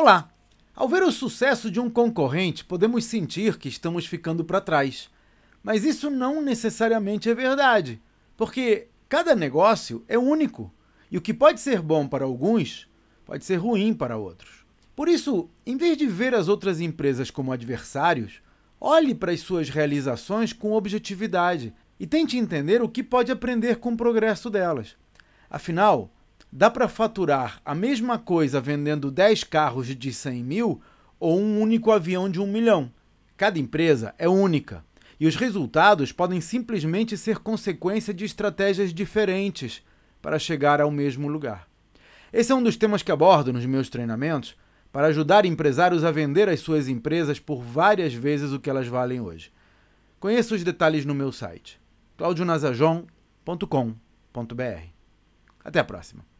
Olá! Ao ver o sucesso de um concorrente, podemos sentir que estamos ficando para trás. Mas isso não necessariamente é verdade, porque cada negócio é único e o que pode ser bom para alguns pode ser ruim para outros. Por isso, em vez de ver as outras empresas como adversários, olhe para as suas realizações com objetividade e tente entender o que pode aprender com o progresso delas. Afinal, Dá para faturar a mesma coisa vendendo 10 carros de 100 mil ou um único avião de 1 milhão. Cada empresa é única e os resultados podem simplesmente ser consequência de estratégias diferentes para chegar ao mesmo lugar. Esse é um dos temas que abordo nos meus treinamentos para ajudar empresários a vender as suas empresas por várias vezes o que elas valem hoje. Conheça os detalhes no meu site claudionazajon.com.br. Até a próxima!